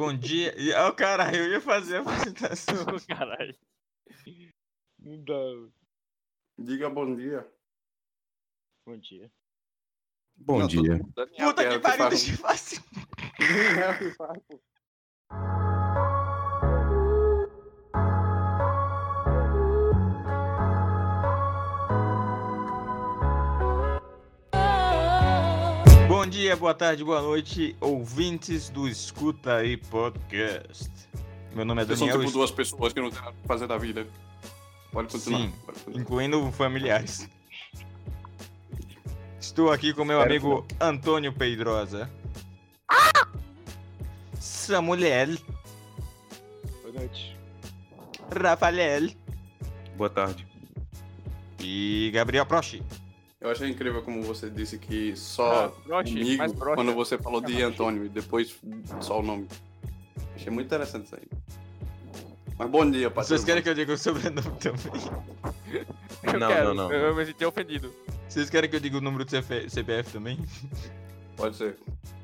bom dia. Ó, oh, caralho, eu ia fazer a apresentação. Caralho. Não dá. Diga bom dia. Bom dia. Bom Não, dia. Puta que pariu, deixa eu fazer. Bom dia, boa tarde, boa noite, ouvintes do Escuta aí Podcast. Meu nome é Vocês são Daniel, tipo duas pessoas que não tem nada pra fazer da vida. Pode continuar. Sim. Pode continuar. incluindo familiares. Estou aqui com meu Espero amigo Antônio Pedrosa. Samuel, Boa noite. Rafael Boa tarde. e Gabriel Prochi. Eu achei incrível como você disse que só Ah, broche, comigo, broche. quando você falou de Antônio e depois só o nome. Achei muito interessante isso aí. Mas bom dia. Vocês querem que eu diga o sobrenome também? Eu Não, quero. não, não. Eu me senti ofendido. Vocês querem que eu diga o número do CF CPF também? Pode ser.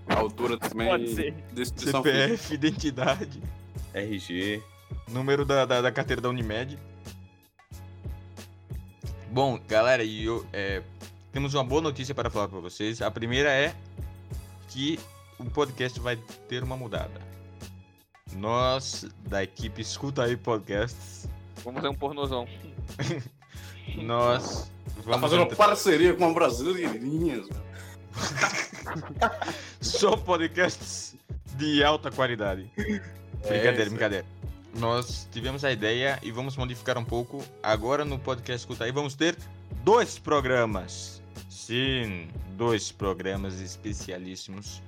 A altura também. Pode ser. Descrição física. CPF, identidade, RG. número da, da, da carteira da Unimed. Bom, galera, e eu, é, temos uma boa notícia para falar para vocês. A primeira é que o podcast vai ter uma mudada. Nós, da equipe Escuta aí Podcasts, Vamos fazer um pornozão. nós Tá vamos fazendo entrar- parceria com a Brasileirinhas. velho. só podcasts de alta qualidade. Brincadeira, isso. brincadeira. Nós tivemos a ideia e vamos modificar um pouco. Agora no podcast Escuta aí vamos ter dois programas. Sim, dois programas especialíssimos.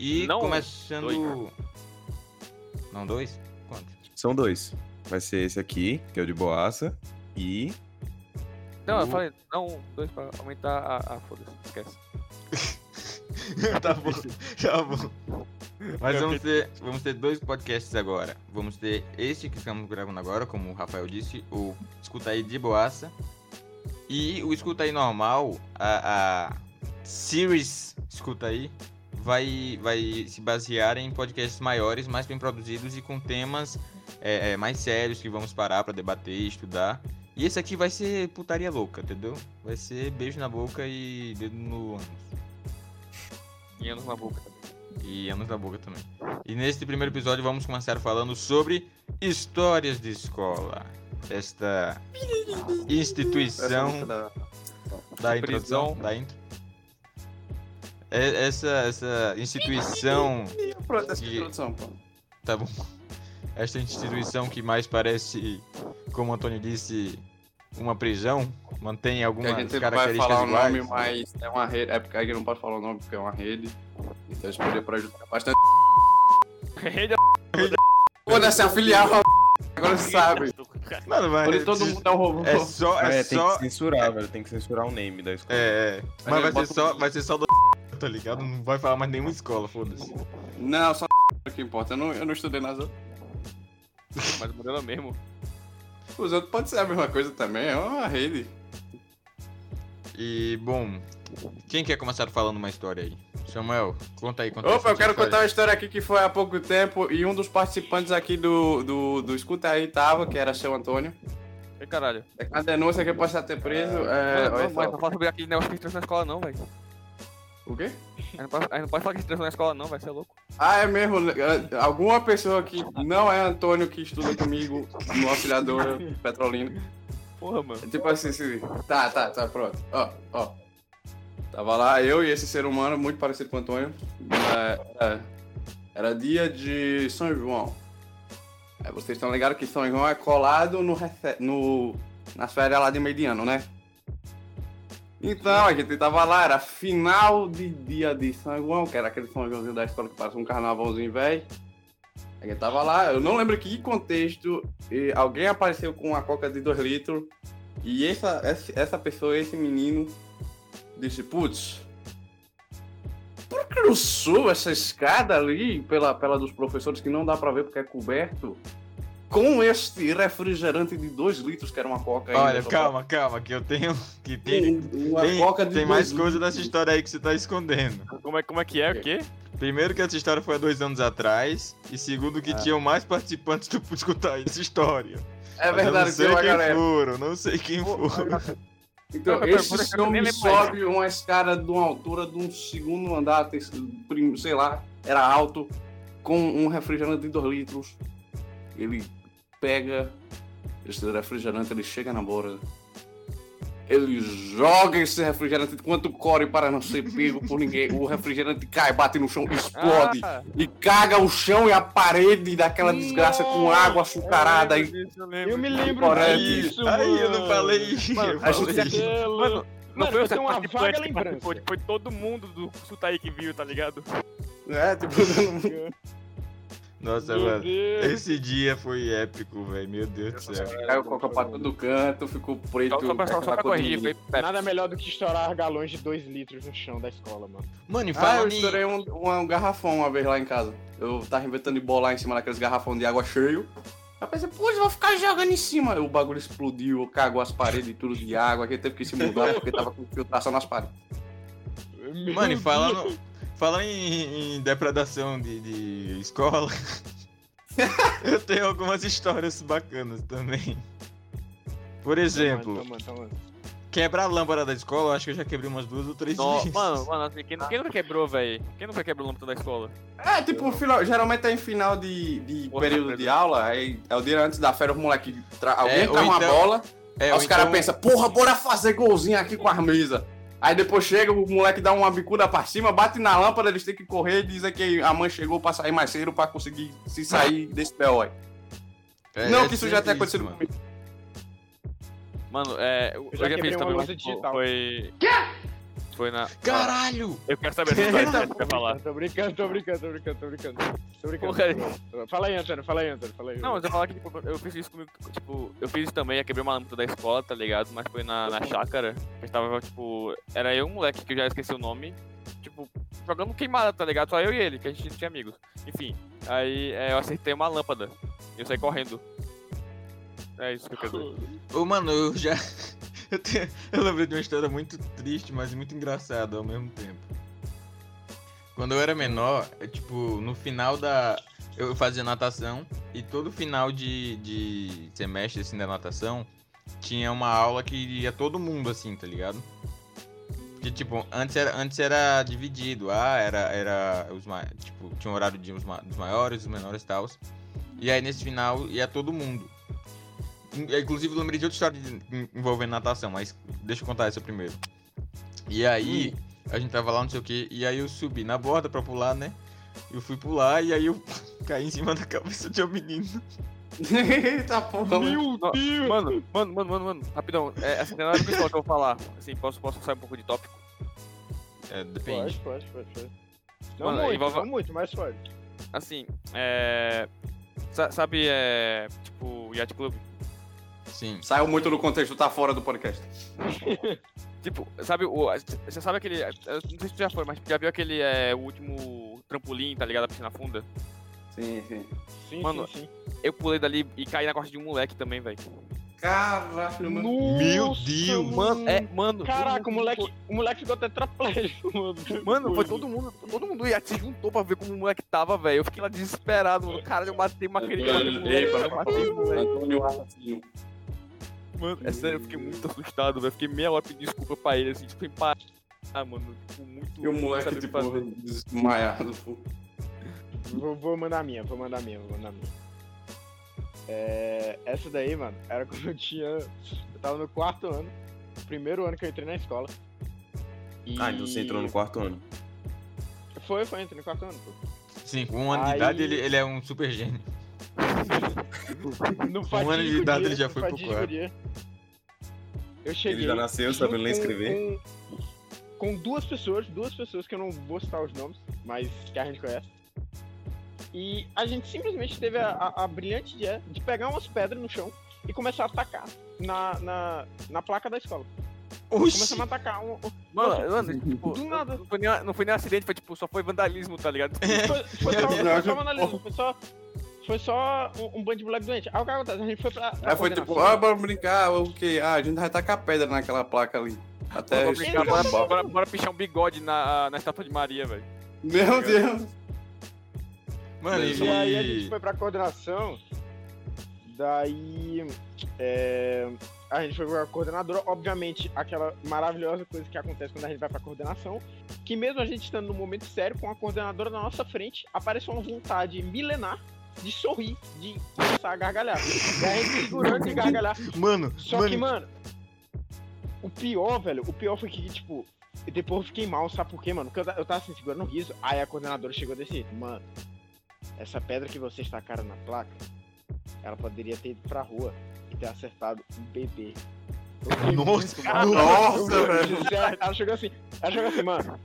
E Não começando. dois. Não, dois? Quanto? São dois. Vai ser esse aqui, que é o de boaça. E. Não, eu falei, não, dois pra aumentar a. a foda-se, esquece. tá bom, tá bom. Mas vamos ter, vamos ter dois podcasts agora. Vamos ter este que estamos gravando agora, como o Rafael disse, o Escuta aí de Boaça. E o Escuta aí normal, a, a Series Escuta aí, vai, vai se basear em podcasts maiores, mais bem produzidos e com temas é, é, mais sérios que vamos parar pra debater e estudar. E esse aqui vai ser putaria louca, entendeu? Vai ser beijo na boca e dedo no ânus. E anos na boca. E anos na boca também. E neste primeiro episódio vamos começar falando sobre histórias de escola. Esta instituição da- da introdução, da intro. É- Essa, essa instituição, Pronto, essa Que- introdução, pô. tá bom? Esta instituição que mais parece, como o Antônio disse, uma prisão, mantém algumas a gente não vai características falar o iguais. nome, mas é uma rede. É porque a gente não pode falar o nome porque é uma rede. Então isso poderia prejudicar bastante. Rede Foda-se, a filial. Agora você sabe. Mano, Por mas isso todo mundo é um robô. é só, é, é, tem só, que censurar, velho. Tem que censurar o name da escola. É, é. Mas vai ser, só, vai ser só do tá ligado? Não vai falar mais nenhuma escola, foda-se. Não, só que importa. Eu não, eu não estudei nas outras. Mas o modelo é o mesmo. Os outros pode ser a mesma coisa também, é uma rede. E, bom, quem quer começar falando uma história aí? Samuel, conta aí. Conta Opa, eu quero contar uma história aqui que foi há pouco tempo e um dos participantes aqui do, do, do Escuta aí tava, que era seu Antônio. Ei, caralho. É uma denúncia que pode ser preso. É, Não, olha não, mas não fala sobre aquele negócio que a gente transou na escola, não, velho. O quê? A gente não pode, não pode falar que a gente transou na escola, não, vai ser louco. Ah, é mesmo. é, Alguma pessoa que não é Antônio que estuda comigo no auxiliador Petrolina. Porra, mano. É Tipo assim, assim. Tá, tá, tá, pronto. Ó, ó. Tava lá eu e esse ser humano muito parecido com o Antônio. É, é, era dia de São João. É, vocês estão ligados que São João é colado no, no nas férias lá de meio de ano, né? Então, a gente tava lá, era final de dia de São João, que era aquele São Joãozinho da escola que parece um carnavalzinho velho. A gente tava lá, eu não lembro que contexto, e alguém apareceu com uma coca de 2 litros, e essa, essa pessoa, esse menino, disse, putz, por que eu subo essa escada ali, pela, pela dos professores, que não dá pra ver porque é coberto, com este refrigerante de 2 litros, que era uma coca Olha, calma, calma, que eu tenho. Que tem. pra- Uma Tem, coca de tem mais litros. coisa dessa história aí que você tá escondendo. Como é, como é que é? O quê? Primeiro que essa história foi há dois anos atrás. E segundo que tinham mais participantes do escutar essa história. É Mas verdade, não sei quem galera. foram, não sei quem foram. Então, esse mais. sobe uma escada de uma altura de um segundo andar, sei lá, era alto, com um refrigerante de 2 litros. Ele pega esse refrigerante, ele chega na borda. Ele joga esse refrigerante enquanto corre para não ser pego por ninguém. O refrigerante cai, bate no chão, explode. Ah, E caga o chão e a parede daquela desgraça com água açucarada. eu lembro eu lembro Eu me lembro disso, Aí eu não mano. falei. Mano, eu a gente- Mano, não Mano, foi uma vaga que lembrança. participou, foi todo mundo do Sutaí que viu, tá ligado? é, tipo, Nossa, Meu mano. Deus. Esse dia foi épico, velho. Meu Deus do céu. caiu coca pra todo canto, ficou preto. Só, pra, só, pra corrigir, foi. Nada melhor do que estourar galões de 2 litros no chão da escola, mano. Mano, e Ah, eu estourei um, um garrafão uma vez lá em casa. Eu tava inventando de bolar em cima daqueles garrafão de água cheio. Aí eu pensei, pô, eu vou ficar jogando em cima. O bagulho explodiu, cagou as paredes e tudo de água. Aqui teve que se mudar porque tava com filtração nas paredes. Meu Mano, e falando, falando em, em depredação de, de escola, eu tenho algumas histórias bacanas também. Por exemplo, Toma, toma, toma. quebrar a lâmpada da escola, eu acho que eu já quebrei umas duas ou três No, vezes. mano, mano, assim, quem, quem nunca quebrou, velho? Quem nunca quebrou o lâmpada da escola? É, tipo, final, geralmente é em final de, de Porra, período de aula, aí é o dia antes da férias, os moleque. Tra... Alguém É, traz uma então- bola, É, os caras então- pensam, porra, bora fazer golzinho aqui com as mesas. Aí depois chega, o moleque dá uma bicuda pra cima, bate na lâmpada, eles têm que correr e dizem que a mãe chegou pra sair mais cedo pra conseguir se sair desse B.O. aí. é- Não é que isso já tenha acontecido mano. comigo. Mano, é. Eu, Eu já já fiz uma também. digital. Foi. Foi na. Caralho! Eu quero saber essa história que você quer falar. Tô brincando, tô brincando, tô brincando, tô brincando. Tô brincando. Porra. Fala aí, Antônio, fala aí, Antônio, fala aí. Não, mas eu falar que, tipo, eu fiz isso comigo, tipo, eu fiz isso também, eu quebrei uma lâmpada da escola, tá ligado? Mas foi na, na chácara. Eu tava, tipo, era eu e um moleque que eu já esqueci o nome, tipo, jogando queimada, tá ligado? Só eu e ele, que a gente não tinha amigos. Enfim, aí é, eu acertei uma lâmpada e eu saí correndo. É isso que eu quero dizer. Ô, mano, eu já. Eu, tenho... eu lembrei de uma história muito triste, mas muito engraçada ao mesmo tempo. Quando eu era menor, é, tipo, no final da. Eu fazia natação e todo final de, de semestre assim, da natação tinha uma aula que ia todo mundo assim, tá ligado? Porque, tipo, antes era, antes era dividido. Ah, era, era os tipo, tinha um horário de uns dos maiores, dos menores e tal. E aí nesse final ia todo mundo. In- Inclusive, eu lembrei de outra história de- en- envolvendo natação, mas deixa eu contar essa primeiro. E aí, a gente tava lá, não sei o que, e aí eu subi na borda pra pular, né? Eu fui pular e aí eu caí em cima da cabeça de um menino. Eita porra, mano. Meu Não, Deus! Mano, mano, mano, mano, mano, rapidão, é, essa tem nada a ver com isso que eu vou falar. Assim, posso, posso sair um pouco de tópico? É, depende. Pode, pode, pode, pode. Não Mano, muito, envolve- não muito, mas pode. Assim, é. sa- Sabe, é. Tipo, o Yacht Club? Sim. Saiu muito do contexto, tá fora do podcast. Tipo, sabe, o, você sabe aquele. eu Não sei se tu já foi, mas já viu aquele é, o último trampolim, tá ligado? A piscina funda? Sim, sim. Sim, Mano, sim, sim. Eu pulei dali e caí na costa de um moleque também, velho. Caralho, mano. Meu Nossa, Deus! Mano, é, mano. Caraca, o moleque, o moleque ficou tetraplégico, mano. Mano, foi todo mundo, todo mundo ia se juntou pra ver como o moleque tava, velho. Eu fiquei lá desesperado, mano. Cara, eu matei uma criança. Antônio, moleque, ei, eu matei o moleque. Antônio Assassino. Mano, é sério, eu fiquei muito assustado, velho. Fiquei meia hora pedindo desculpa pra ele, assim, tipo, em paz. Ah, mano, tipo, muito. E o moleque, tipo, fazer. desmaiado. pô. Vou, vou mandar a minha, vou mandar a minha, vou mandar a minha. É, essa daí, mano, era quando eu tinha. Eu tava no quarto ano, primeiro ano que eu entrei na escola. E... Ah, então você entrou no quarto ano. Foi, foi, entrei no quarto ano, pô. Sim, com um ano de Aí- idade ele, ele é um super gênio. No Um ano de idade ele já foi pro quarto. Eu cheguei. Ele já nasceu sabendo ler e escrever. Com, com duas pessoas, duas pessoas que eu não vou citar os nomes, mas que a gente conhece. E a gente simplesmente teve a, a- a brilhante ideia de pegar umas pedras no chão e começar a atacar na, na, na placa da escola. Oxi! Começamos a atacar um, um- Mano, mano, tipo, Do nada. Não foi, nem, não foi nem acidente, foi tipo, só foi vandalismo, tá ligado? Foi, foi só, foi só vandalismo, foi só, foi só um, um bando de moleque doente. Aí o que acontece? A gente foi pra. pra Aí foi tipo, ah, bora brincar, o quê? Ah, a gente vai tacar pedra naquela placa ali. Até Bora, respirar. bora, bora, bora, bora pichar um bigode na, na estátua de Maria, velho. Meu Deus. Mano, E E aí a gente foi pra coordenação. Daí. é, a gente foi pra coordenadora. Obviamente, aquela maravilhosa coisa que acontece quando a gente vai pra coordenação. Que mesmo a gente estando no momento sério, com a coordenadora na nossa frente, apareceu uma vontade milenar de sorrir, de começar a gargalhar. E a gente segurando de gargalhar. Mano, Só mano, que, mano, o pior, velho, o pior foi que, tipo, depois eu fiquei mal, sabe por quê, mano? Porque eu, ta- eu tava assim, segurando o riso, aí a coordenadora chegou desse jeito, mano, essa pedra que você estacaram na placa, ela poderia ter ido pra rua e ter acertado um bebê. Nossa, nossa, velho. Ela, ela chegou assim, ela chegou assim, mano.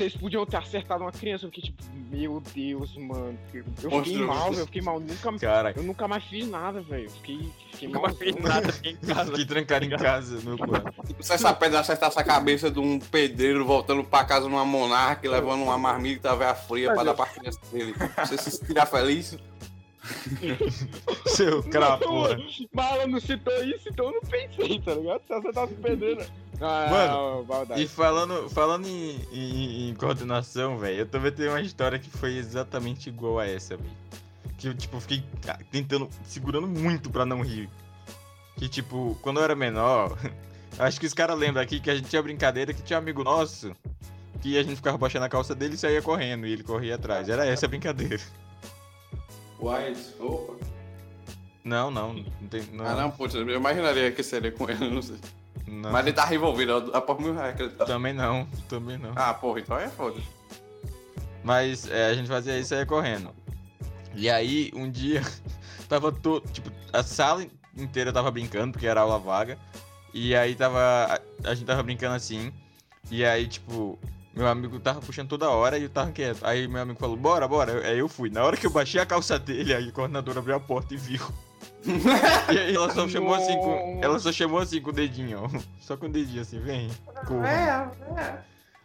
Vocês podiam ter acertado uma criança, eu fiquei tipo, meu Deus, mano. Eu fiquei mal, velho, eu fiquei mal. Nunca, eu nunca mais fiz nada, velho. Eu Fiquei, fiquei Nunca mal. mais fiz nada, fiquei em casa. fiquei trancado em casa, meu quarto. Se essa pedra acertasse a cabeça de um pedreiro voltando pra casa numa monarca e levando uma marmita velha fria pra dar pra criança dele. Você se sentirá feliz? Seu crapura. Mas ela não citou isso, então eu não pensei, tá ligado? Se você tá se perdendo. Ah, Mano, maldade. E falando, falando em, em- em coordenação, velho, eu também tenho uma história que foi exatamente igual a essa, velho. Que eu, tipo, fiquei ah, tentando, segurando muito pra não rir. Que, tipo, quando eu era menor, acho que os caras lembram aqui que a gente tinha brincadeira que tinha um amigo nosso que a gente ficava baixando a calça dele e saía correndo e ele corria atrás. Era essa a brincadeira. White. Opa. Não, não, não tem. Não, Ah, não, putz, eu imaginaria que seria com ele, não sei. Não. Mas ele tá revolvido, a por mil reais que ele tá. Também não, também não. Ah, porra, então é foda. Mas é, a gente fazia isso saía correndo. E aí, um dia, tava todo. Tipo, a sala inteira tava brincando, porque era aula vaga. E aí tava. A, a gente tava brincando assim. E aí, tipo, meu amigo tava puxando toda hora e eu tava quieto. Aí meu amigo falou, bora, bora. Aí eu fui. Na hora que eu baixei a calça dele, aí a coordenadora abriu a porta e viu. e ela só chamou assim com. Ela só chamou assim com o dedinho, ó. Só com o dedinho assim, vem. corra.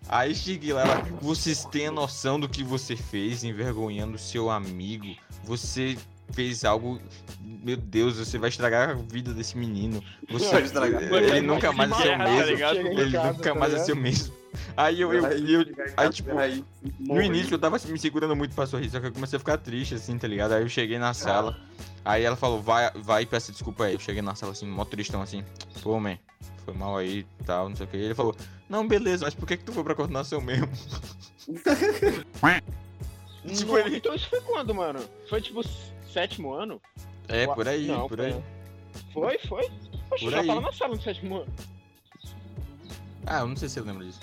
Aí cheguei lá, ela, vocês têm a noção do que você fez, envergonhando seu amigo. Você fez algo. Meu Deus, você vai estragar a vida desse menino. Você, Vai estragar. Ele nunca mais o Tá mesmo. em Ele casa, nunca tá mais ser o mesmo. Aí eu, eu, eu, aí, tipo, Aí, no início eu tava me segurando muito pra sorrir, só que eu comecei a ficar triste, assim, tá ligado? Aí eu cheguei na sala, aí ela falou, vai, vai e peça desculpa aí. Eu cheguei na sala assim, mó tristão assim, pô, man, foi mal aí e tal, não sei o que. Ele falou, não, beleza, mas por que que tu foi pra coordenação mesmo? Tipo, Não, ele- Então isso foi quando, mano? Foi tipo sétimo ano? É, por aí, Não, por aí. Foi, foi? Poxa, Por já aí. tava na sala no sétimo ano. Ah, eu não sei se eu lembro disso.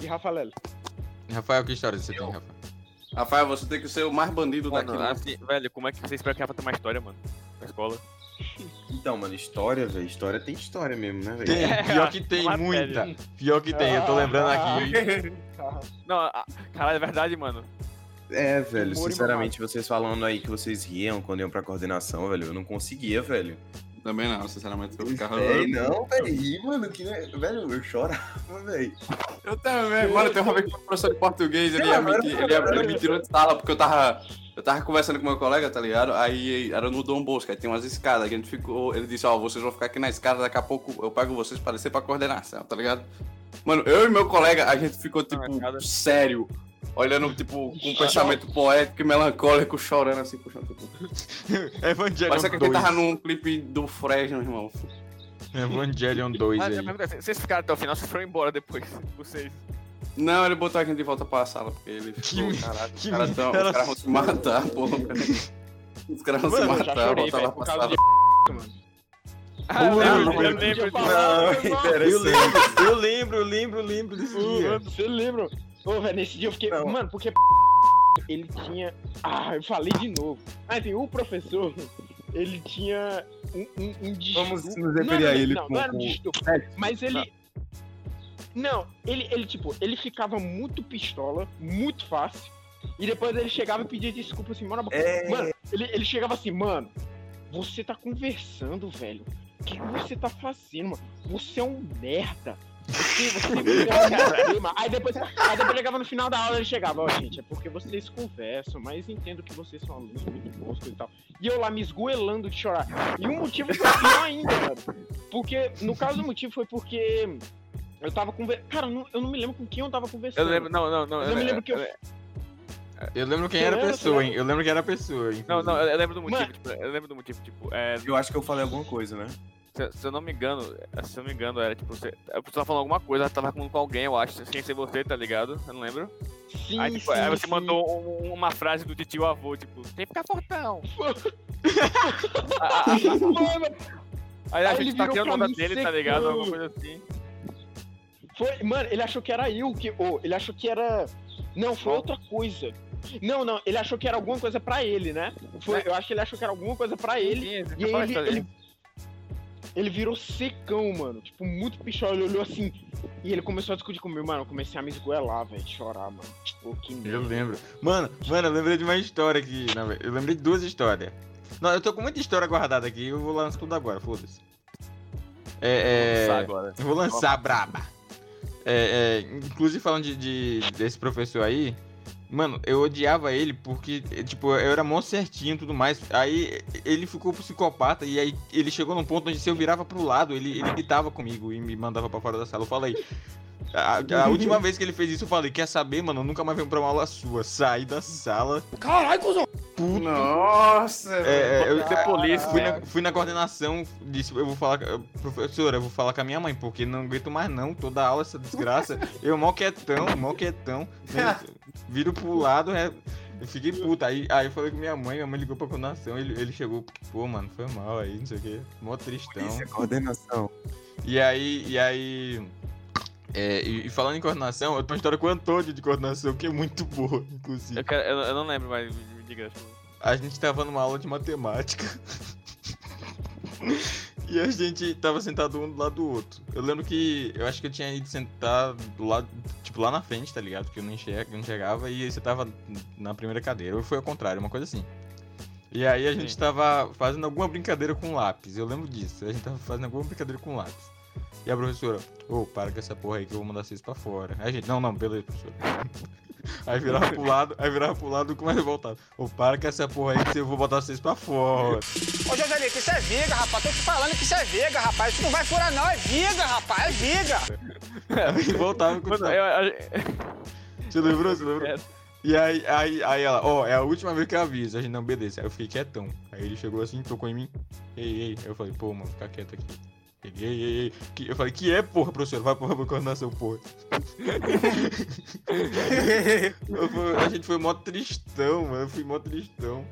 E Rafa Lelo? Rafael, que história você tem, Rafael? Rafael, você tem que ser o mais bandido Mano, daqui. né? assim, velho, como é que você espera que ela ter uma história, mano? Na escola. Então, mano, história, velho. História tem história mesmo, né, velho? É, pior que tem, muita. Pior que tem, eu tô lembrando aqui. Não, a- caralho, é verdade, mano. É, velho, Humor sinceramente, vocês falando aí que vocês riam quando iam pra coordenação, velho, eu não conseguia, velho. Também não, sinceramente, eu ficava. É, não, velho, ri, mano, que, velho, eu chorava, velho. Eu também, mano, tem uma vez que o professor de português, ele ia me, ele ia, ele me tirou de sala, porque eu tava. Eu tava conversando com meu colega, tá ligado? Aí era no Dom Bosco, aí tem umas escadas, que a gente ficou. Ele disse, ó, vocês vão ficar aqui na escada, daqui a pouco eu pego vocês pra descer pra coordenação, tá ligado? Mano, eu e meu colega, a gente ficou, tipo, sério. Olhando, tipo, com um pensamento poético e melancólico, chorando assim, puxando. Tipo. Evangelion Parece que a 2. gente tava num clipe do Fresno, irmão. Evangelion 2 Ah, aí. vocês ficaram até o final, vocês foram embora depois, vocês. Não, ele botou a gente de volta pra sala, porque ele Que ficou, me- caralho, que os caras tão- os caras vão se matar, porra. Os caras vão se Eu matar, botar lá pra sala. Ah, eu Pô, lembro, não, eu eu lembro Eu lembro, eu lembro, eu lembro, eu lembro dia. Mano, Você lembra? Ô, velho, nesse dia eu fiquei. Não. Mano, porque ele tinha. Ah, eu falei de novo. Ah, enfim, o professor, ele tinha um, um, um distúrbio. Vamos nos referir a ele não, com- não era um distúrbio. Mas ele. Não, ele, ele, tipo, ele ficava muito pistola, muito fácil. E depois ele chegava e pedia desculpa assim, mano. É. Mano, ele, ele chegava assim, mano, você tá conversando, velho. O que, que você tá fazendo, mano? Você é um merda. Aí depois, aí depois chegava no final da aula ele chegava, ó, gente, é porque vocês conversam, mas entendo que vocês são alunos muito bons e tal. E eu lá me esgoelando de chorar. E o motivo foi pior ainda, cara. Porque, no caso, o motivo foi porque eu tava conversando. Cara, eu não, eu não me lembro com quem eu tava Eu conversando. lembro, não, não, não. Mas eu me lembro que eu. Eu lembro quem era a pessoa, hein? Eu lembro quem era a pessoa, hein? Não, não, eu lembro do motivo, tipo, eu lembro do motivo, tipo, é, Eu acho que eu falei alguma coisa, né? Se, se eu não me engano, se eu não me engano, era tipo, você, a pessoa falando alguma coisa, ela tava com alguém, eu acho, sem ser você, tá ligado? Eu não lembro. Sim, aí, tipo, sim, aí você sim. mandou um- uma frase do tio avô, tipo, tem que ficar fortão. Mano, Aí a Aí gente tá tirando onda dele, tá ligado? secando. Alguma coisa assim. Foi, mano, ele achou que era eu que. ô, ele achou que era. Não, foi outra coisa. Não, não, ele achou que era alguma coisa pra ele, né? Foi, eu acho que ele achou que era alguma coisa pra ele. Sim, E aí ele, aí. ele, ele virou secão, mano. Tipo, muito pichol. Ele olhou assim. E ele começou a discutir comigo, mano. Eu comecei a me esgoelar, velho. Chorar, mano. Tipo, que Eu merda. lembro. Mano, mano, eu lembrei de uma história aqui. ve- Eu lembrei de duas histórias. Não, eu tô com muita história guardada aqui. Eu vou lançar tudo agora, foda-se. É. Vou é... lançar agora. Eu vou lançar braba. É, é, inclusive falando de, de- desse professor aí, mano, eu odiava ele porque, tipo, eu era mó certinho e tudo mais. Aí ele ficou psicopata e aí ele chegou num ponto onde se eu virava pro lado, ele, ele gritava comigo e me mandava pra fora da sala. Eu falei. A, a última vez que ele fez isso, eu falei: Quer saber, mano? Eu nunca mais venho pra uma aula sua. Saí da sala. Caralho, cuzão! Puto. Nossa, É, é, eu Police, fui, né? na, fui na coordenação, disse, eu vou falar, com- professora, eu vou falar com a minha mãe, porque não aguento mais não, toda aula essa desgraça. Eu mó quietão, mó quietão, né, viro pro lado, é, eu fiquei puta. Aí, aí eu falei com minha mãe, minha mãe ligou pra coordenação, ele, ele chegou, pô, mano, foi mal aí, não sei o que, mó tristão. Isso é coordenação. E aí, e aí. É, e, e falando em coordenação, eu tenho uma história com o Antônio de coordenação, que é muito boa, inclusive. Eu, quero, eu, eu não lembro, mas me, me diga. A gente tava numa aula de matemática. e a gente tava sentado um do lado do outro. Eu lembro que eu acho que eu tinha ido sentar do lado, tipo, lá na frente, tá ligado? Porque eu não enxerga, não enxergava e você tava na primeira cadeira. Ou foi ao contrário, uma coisa assim. E aí a gente Sim. tava fazendo alguma brincadeira com lápis. Eu lembro disso. A gente tava fazendo alguma brincadeira com lápis. E a professora, ô, para com essa porra aí que eu vou mandar vocês pra fora. Aí a gente, não, não, beleza, professora. Aí virava pro lado, aí virava pro lado com mais voltado. Ô, para com essa porra aí que eu vou botar vocês pra fora. Ô, Joselito, isso é viga, rapaz. Tô te falando que isso é viga, rapaz. Isso não vai furar, não. É viga, rapaz. É viga. Aí voltava eu, Você lembrou? Você lembrou? É. E aí, aí, aí ela, ó, é a última vez que eu aviso. A gente, não, beleza. Aí eu fiquei quietão. Aí ele chegou assim, tocou em mim. Ei, ei. Aí eu falei, pô, mano, fica quieto aqui. Ele, ei, ei, ei. Eu falei, que é, porra, professor? Vai porra pra coordenação, porra. Eu fui- a gente foi mó tristão, mano. Eu fui mó tristão.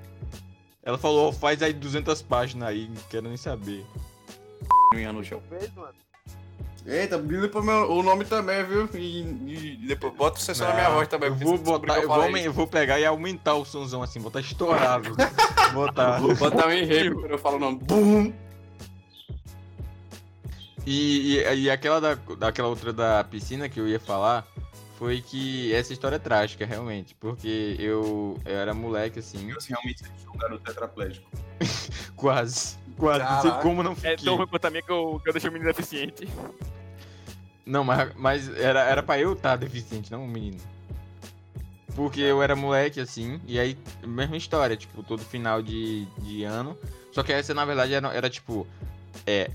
Ela falou, ó, faz aí 200 páginas aí, não quero nem saber. no chão. Vez, mano. Eita, limpa meu, o nome também, viu? E, e depois bota o sessão na minha voz também. Vou botar, eu vou, eu vou pegar e aumentar o somzão assim, botar estourado. botar. Vou botar um enredo quando eu falo o nome. Bum! E, e, e aquela da, daquela outra da piscina que eu ia falar foi que essa história é trágica, realmente. Porque eu, eu era moleque assim, Eu realmente sou um garoto tetraplégico. quase. Quase. Não sei como não é fiquei. tão ruim quanto a minha que eu, que eu deixei o menino deficiente. Não, mas, mas era, era pra eu estar deficiente, não o menino. Porque eu era moleque, assim, e aí, mesma história, tipo, todo final de, de ano. Só que essa, na verdade, era, era tipo, é,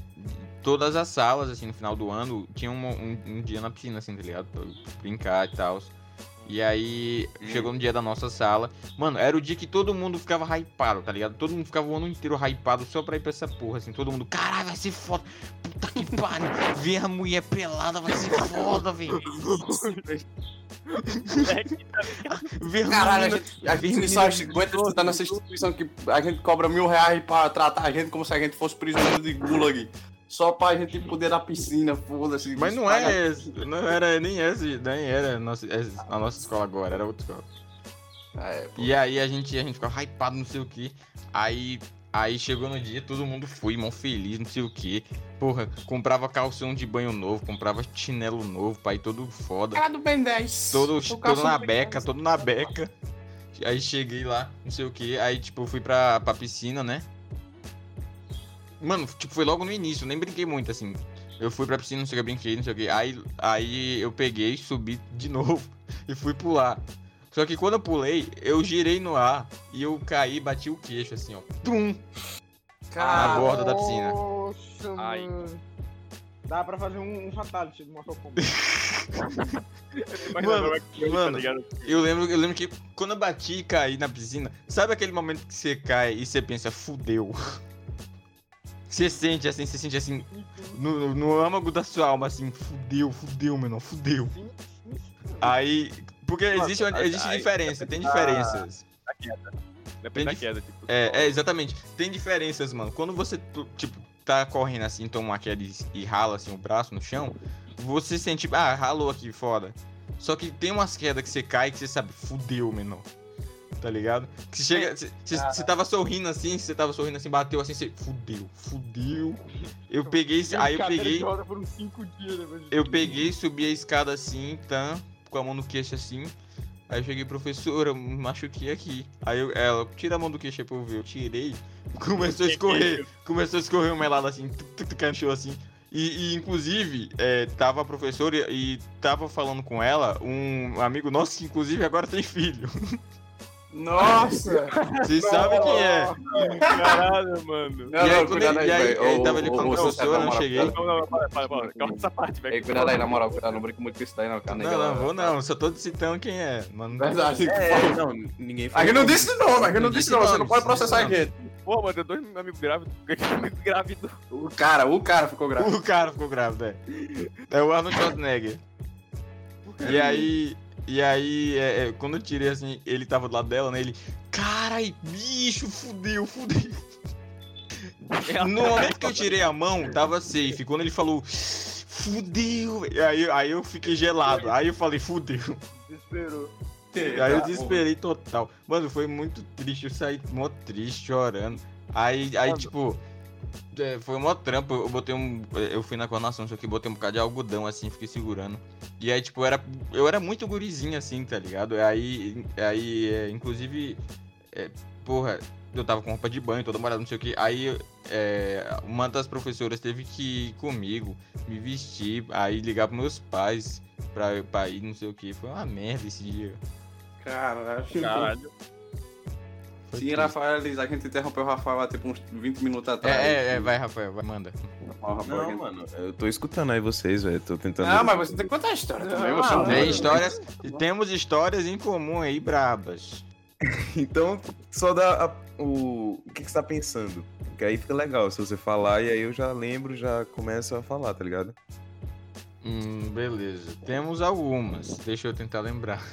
todas as salas, assim, no final do ano, tinha um, um, um dia na piscina, assim, tá ligado? Pra brincar e tal. E aí, chegou no dia da nossa sala. Mano, era o dia que todo mundo ficava hypado, tá ligado? Todo mundo ficava o ano inteiro hypado só pra ir pra essa porra, assim. Todo mundo, caralho, vai ser foda. Puta que pariu. Ver a mulher pelada vai ser foda, velho. Ver a Caralho, a gente, a gente só aguenta estar nessa instituição que a gente cobra mil reais pra tratar a gente como se a gente fosse prisioneiro de gulag. Só pra gente poder ir na piscina, foda-se. Mas não é esse, não era nem essa, nem era a nossa, a nossa escola agora, era outra escola. É, pô. E aí a gente, a gente ficava hypado, não sei o que. Aí, aí chegou no dia, todo mundo foi, mão feliz, não sei o que. Porra, comprava calção de banho novo, comprava chinelo novo, pai todo foda. Cara do Ben 10. Todo, todo na beca, 10. todo na beca. Aí cheguei lá, não sei o que. Aí, tipo, fui pra, pra piscina, né? Mano, tipo, foi logo no início, nem brinquei muito, assim. Eu fui pra piscina, não sei o que, brinquei, não sei o que. Aí, aí eu peguei, subi de novo e fui pular. Só que quando eu pulei, eu girei no ar e eu caí e bati o queixo, assim, ó. Tum! Na borda da piscina. Nossa, Ai. mano. Dá pra fazer um, um fatality do Mortal Kombat. Mano, aquilo, tá mano. ligado? Eu lembro, eu lembro que quando eu bati e caí na piscina, sabe aquele momento que você cai e você pensa, fudeu? Você sente assim, você sente assim, no, no âmago da sua alma, assim, fudeu, fudeu, menor, fudeu. Aí. Porque existe, existe diferença, tem diferenças. Tem da queda, tipo. É, é, exatamente. Tem diferenças, mano. Quando você, tipo, tá correndo assim, toma uma queda e, e rala assim o braço no chão, você sente, ah, ralou aqui, foda. Só que tem umas quedas que você cai que você sabe, fudeu, menor. Tá ligado? Você chega. Você, você tava sorrindo assim, você tava sorrindo assim, bateu assim, você. Fudeu, fudeu. Eu peguei. Aí eu peguei. de roda por uns 5 dias depois de Eu peguei, subi a escada assim, tá? Com a mão no queixo assim. Aí eu cheguei, professora, me machuquei aqui. Aí eu, ela, tira a mão do queixo aí pra eu ver. Eu tirei. Começou a escorrer. Começou a escorrer uma melada assim, tuc, tuc, tuc, canchou assim. E, e, inclusive, é, tava a professora e, e tava falando com ela um amigo nosso que inclusive agora tem filho. Nossa! Vocês sabem quem é. Caralho, mano. Não, E aí, não, quando cuidado ele- e aí, velho. ele Ô, tava ali falando com a você, professora, na eu moral, cheguei. cuidado. Não, não, para, para, para. Calma essa parte, velho. Ei, cuidado aí, na moral, cuidado, não brinca muito com isso daí, não, cara. Não, não, vou não, só tô citando quem é. Mano, Verdade. É, não, ninguém A gente não disse não, a gente não disse não, você não pode processar a gente. Pô, mano, tem dois amigos grávidos. Grávido. O cara, o cara ficou grávido. O cara ficou grávido, é. É o Arnold Schwarzenegger. E aí. E aí, é, é, quando eu tirei assim, ele tava do lado dela, né? Ele. Carai, bicho, fudeu, fudeu. No momento que eu tirei a mão, tava safe. Quando ele falou. Fudeu! Aí, aí eu fiquei gelado. Aí eu falei, fudeu. Desesperou. Aí eu desesperei total. Mano, foi muito triste. Eu saí mó triste, chorando. Aí, aí tipo. É, foi mó trampo. Eu botei um. Eu fui na coronação, só que botei um bocado de algodão assim, fiquei segurando. E aí, tipo, eu era, eu era muito gurizinho assim, tá ligado? Aí, aí é, inclusive. é, porra, eu tava com roupa de banho, toda molhada, não sei o que. Aí, é, uma das professoras teve que ir comigo, me vestir, aí ligar pros meus pais pra, pra ir, não sei o que. Foi uma merda esse dia. Caralho. Caralho. Sim. Rafael, a gente interrompeu o Rafael há tipo uns 20 minutos atrás. É, é, é, vai, Rafael, vai, manda. Ó, Rafael, Não, mano, eu tô escutando aí vocês, velho. Tô tentando. Ah, mas você tem que contar a história também. Você não Tem histórias, temos histórias em comum aí, brabas. Então, só dá a- o. O que, que você tá pensando? Porque aí fica legal se você falar e aí eu já lembro, já começo a falar, tá ligado? Hum, beleza. Temos algumas, deixa eu tentar lembrar.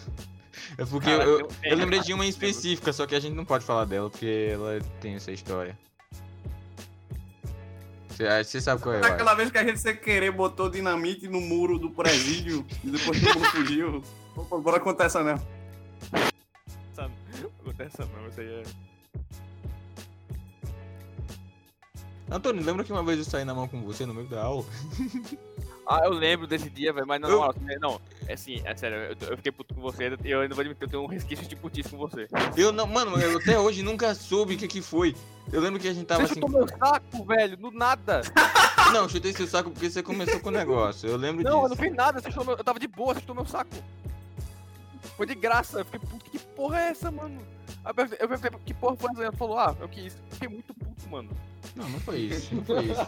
É porque Cara, eu, eu- eu lembrei de uma em específica, só que a gente não pode falar dela, porque ela tem essa história. Você sabe qual é. Aquela vez que a gente sem querer botou dinamite no muro do presídio e depois todo mundo fugiu. Bora contar essa mesmo. Essa- Não acontece não, isso aí é. Antônio, lembra que uma vez eu saí na mão com você no meio da aula? Ah, eu lembro desse dia, velho, mas não, Eu- não, não, é assim, é sério, eu, eu fiquei puto com você, eu ainda vou admitir, eu tenho um resquício de putice com você. Eu não, mano, eu até hoje nunca soube o que que foi. Eu lembro que a gente tava Você assim. chutou meu saco, velho, do nada. Não, eu chutei seu saco porque você começou com o negócio. Eu lembro Não, eu disso. não fiz nada, você meu, eu tava de boa, você chutou meu saco. Foi de graça, eu fiquei puto, que porra é essa, mano? Eu perguntei- eu que porra foi essa? Ela falou, ah, eu quis. Eu fiquei muito puto, mano. Não, não foi isso. Não foi isso.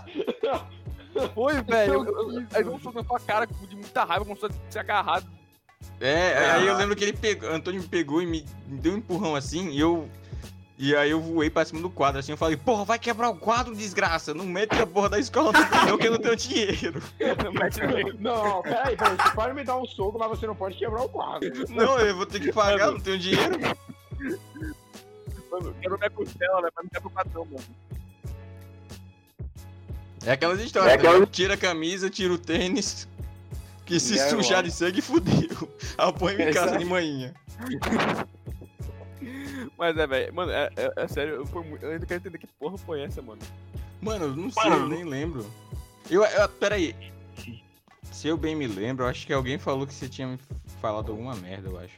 Foi, velho. eu- Aí eu soco na sua cara de muita raiva, começou a se agarrar. É, aí eu lembro que ele pegou, Antônio me pegou e me me deu um empurrão assim, e eu. E aí eu voei pra cima do quadro, assim, eu falei, porra, vai quebrar o quadro, desgraça! Não mete a porra da escola pneu que eu não tenho dinheiro. Mete. Não, peraí, peraí. Você pode me dar um soco, mas você não pode quebrar o quadro. Não, eu vou ter que pagar, não tenho dinheiro. Mano, quebrou minha costela, né? Mas não quebra o padrão, mano. É aquelas histórias, né? Tira a camisa, tira o tênis, que se aí, sujar de sangue, fudeu. Apoio em casa de manhã. Mas é, velho, mano, é, é, é sério, eu, eu ainda quero entender que porra foi essa, mano. Mano, eu não sei, eu nem lembro. Eu, eu, peraí. Se eu bem me lembro, eu acho que alguém falou que você tinha falado alguma merda, eu acho.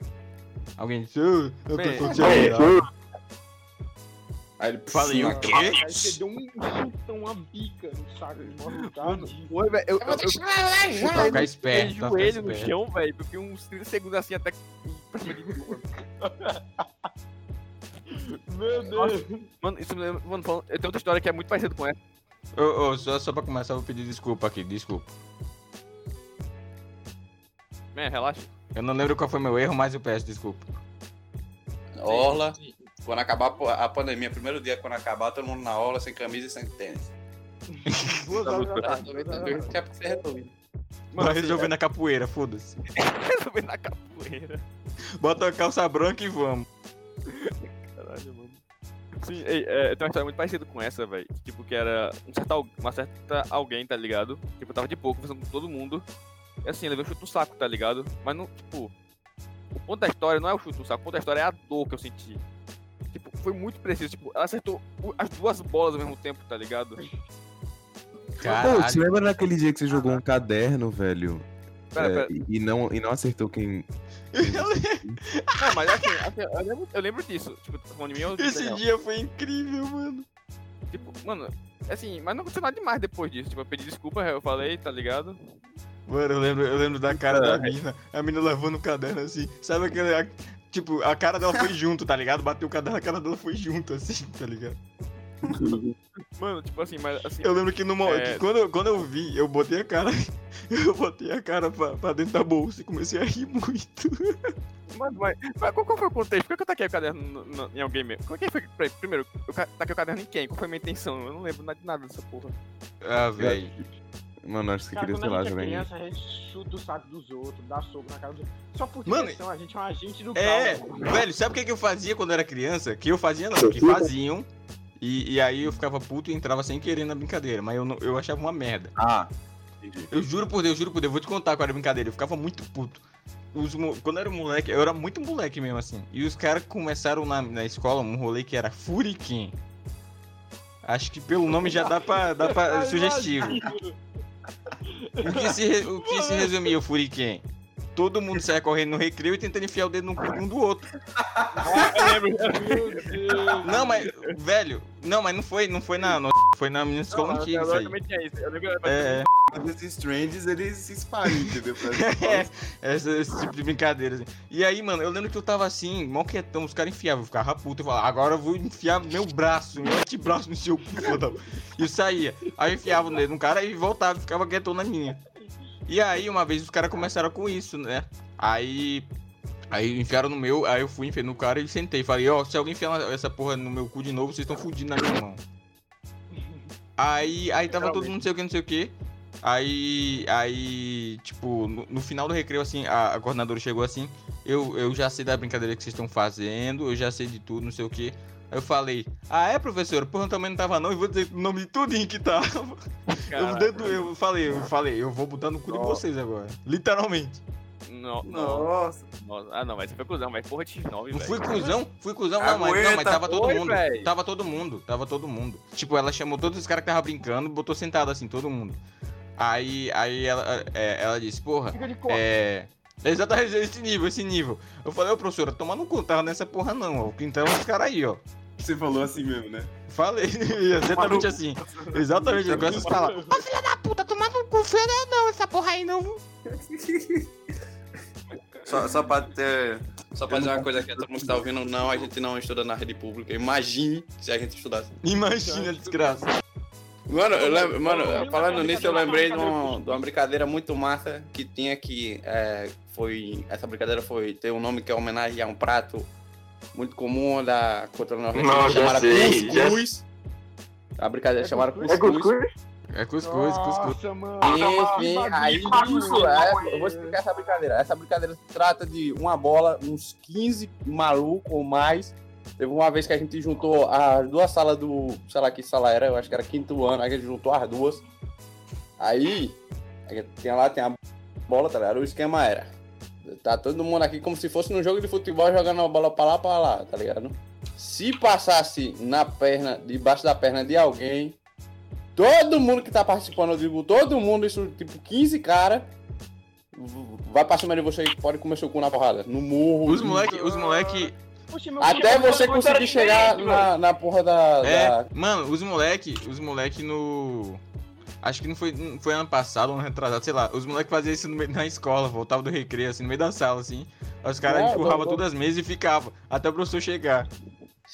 Alguém disse, "Ah, eu Bem, tô atirar." Aí ele Falei, o quê? Aí você deu um chutão, uma bica no saco. Mano, Mano, foi, velho. Eu, eu, eu, eu, Tá ficar eu esperto, tá ficar joelho no chão, velho. Eu fiquei uns 30 segundos assim até. de. Meu Deus. Mano, isso me lembra. Mano, falando- eu tenho outra história que é muito parecida com essa. Ô, ô, só, só pra começar, eu vou pedir desculpa aqui, desculpa. É, relaxa. Eu não lembro qual foi meu erro, mas eu peço desculpa. Orla. Quando acabar a pandemia, primeiro dia quando acabar, todo mundo na orla, sem camisa e sem tênis. Duas horas da tarde. Que é pra ser resolvido. Mano, resolver na capoeira, foda-se. Resolver na capoeira. Bota a calça branca e vamos. Caralho, mano. Sim, ei, é, tem uma história muito parecida com essa, velho. Tipo, que era um certo, uma certa alguém, tá ligado? Tipo, eu tava de boa, conversando com todo mundo. E assim, levei um chute no saco, tá ligado? Mas não, tipo. O ponto da história não é o chute no saco, o ponto da história é a dor que eu senti. Foi muito preciso. Tipo, ela acertou as duas bolas ao mesmo tempo, tá ligado? Pô, Caralho. você lembra naquele dia que você jogou um caderno, velho? Pera, É, pera. e- não, e não acertou quem. Não, mas assim, assim, eu, lembro, eu lembro disso. Tipo, falando de mim, eu, Esse dia foi incrível, mano. Tipo, mano, assim, mas não aconteceu nada demais depois disso. Tipo, eu pedi desculpa, eu falei, tá ligado? Mano, eu lembro, eu lembro da cara da mina. A mina levando o caderno assim. Sabe aquele. Tipo, a cara dela foi junto, tá ligado? Bateu o caderno, a cara dela foi junto, assim, tá ligado? Mano, tipo assim, mas assim. Eu lembro que no momento. É. que quando, eu- quando eu vi, eu botei a cara. Eu botei a cara pra, pra dentro da bolsa e comecei a rir muito. Mas, mas, mas qual, qual foi o contexto? Por que eu taquei o caderno no- no- em alguém mesmo? Qual que foi? peraí, Primeiro, eu taquei o caderno em quem? Qual foi a minha intenção? Eu não lembro nada de nada dessa porra. Ah, velho. Mano, acho que Cara, queria, sei lá, a gente jogar é em. criança, a gente chuta o saco dos outros, dá soco na cara dos outros. Só por Mano, diversão, a gente é um agente do É, velho, sabe o que, eu fazia quando eu era criança? Que eu fazia não, que faziam. E, e aí eu ficava puto e entrava sem querer na brincadeira. Mas eu, não- eu achava uma merda. Ah, entendi. Eu juro por Deus, juro por Deus, vou te contar qual era a brincadeira. Eu ficava muito puto. Os quando eu era moleque, eu era muito moleque mesmo, assim. E os caras começaram na, na escola um rolê que era Furiken. Acho que pelo nome já dá pra, dá pra sugestivo. O que se, re- o que se resumia o Furiken? Todo mundo saia correndo no recreio e tentando enfiar o dedo no cu um do outro. Meu Deus. Não, mas, velho, não, mas não foi, não foi na, no- foi na minha escola Não, antiga eu isso aí. também tinha isso. Eu lembro É, Esses trends, eles se espalham, entendeu? é, esse, esse tipo de brincadeira, assim. E aí, mano, eu lembro que eu tava assim, mó quietão, os caras enfiavam, eu ficava puto, eu falava, agora eu vou enfiar meu braço, meu antebraço no seu cu, foda E saía. Aí eu enfiava o dedo no cara e voltava, ficava quietão na minha. E aí, uma vez, os caras começaram com isso, né? Aí... Aí enfiaram no meu, aí eu fui, enfiei no cara e sentei. Falei, ó, se alguém enfiar essa porra no meu cu de novo, vocês estão fudidos na minha mão. Aí, aí tava todo mundo não sei o que, não sei o que. Aí, aí, tipo, no, no final do recreio, assim, a, a coordenadora chegou assim, eu, eu já sei da brincadeira que vocês estão fazendo, eu já sei de tudo, não sei o que. Aí eu falei, ah é, professora? Porra, eu também não tava não, e vou dizer o nome de tudinho que tava. Eu, dedo, eu falei, eu falei, eu vou botar no cu de vocês agora. Literalmente. Não. Nossa. Nossa. Ah, não, mas você foi cuzão, mas porra de X9, Não velho. fui cuzão, fui cuzão, não, mas, não, mas tava todo foi, mundo. véi. Tava todo mundo, tava todo mundo. Tipo, ela chamou todos os caras que tava brincando, botou sentado assim, todo mundo. Aí, aí ela, é, ela disse, porra, Fica de costas. é. Exatamente esse nível, esse nível. Eu falei, ô professora, toma no cu, tava nessa porra não, ó. Então os caras aí, ó. Você falou assim mesmo, né? Falei, exatamente assim. Exatamente, com essas palavras. Ô filha da puta, toma no cu, filha não, essa porra aí não. Só, só pra ter. Só pra dizer uma coisa que todo mundo que tá ouvindo, não, a gente não estuda na rede pública. Imagine se a gente estudasse. Imagina a desgraça. Mano, eu lembro, mano, falando nisso, eu lembrei de, um- de uma brincadeira muito massa que tinha que. é, foi. Essa brincadeira foi. Tem um nome que é homenagem a um prato muito comum da cultura nordestina Não, chamada sei, já cuscuz. A brincadeira chamada cuscuz? cuscuz. É cuscuz, cuscuz. Mano. Enfim, aí isso, é, eu vou explicar essa brincadeira. Essa brincadeira se trata de uma bola, uns 15 malucos ou mais. Teve uma vez que a gente juntou as duas salas do. sei lá que sala era, eu acho que era quinto ano, aí a gente juntou as duas. Aí, tinha lá, tem a bola, tá ligado? O esquema era. Tá todo mundo aqui como se fosse num jogo de futebol jogando a bola pra lá pra lá, tá ligado? Se passasse na perna, debaixo da perna de alguém, todo mundo que tá participando, eu digo todo mundo, isso tipo 15 cara, v- vai pra cima de você e pode comer seu cu na porrada. No murro. Os moleque, os moleque, meu Até você conseguir chegar na, na porra da. É, da- mano, os moleque, os moleque no. Acho que não foi, não foi ano passado, ano retrasado, sei lá. Os moleques faziam isso no meio, na escola, voltavam do recreio, assim, no meio da sala, assim. Aí os caras É, empurravam todas as mesas e ficavam, até o professor chegar.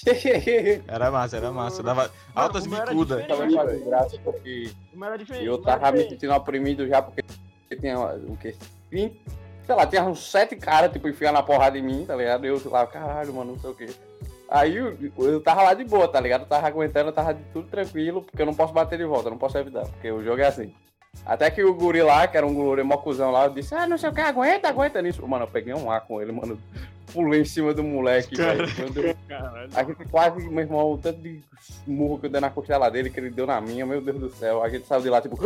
Era massa, era massa. Dava altas o meu era bicudas. Também faz graça porque Não era diferente. eu tava me sentindo oprimido já porque tinha o quê? Cinco, sei lá, tinha uns sete caras, tipo, enfiando a porrada em mim, tá ligado? Eu lá, caralho, mano, não sei o quê. Aí eu, eu tava lá de boa, tá ligado? Eu tava aguentando, eu tava de tudo tranquilo, porque eu não posso bater de volta, eu não posso evitar, porque o jogo é assim. Até que o guri lá, que era um guri mocuzão lá, eu disse, ah, não sei o que, aguenta, aguenta nisso. Mano, eu peguei um ar com ele, mano. Pulei em cima do moleque, velho. A gente quase, meu irmão, o tanto de murro que eu dei na costela dele, que ele deu na minha, meu Deus do céu. A gente saiu de lá, tipo,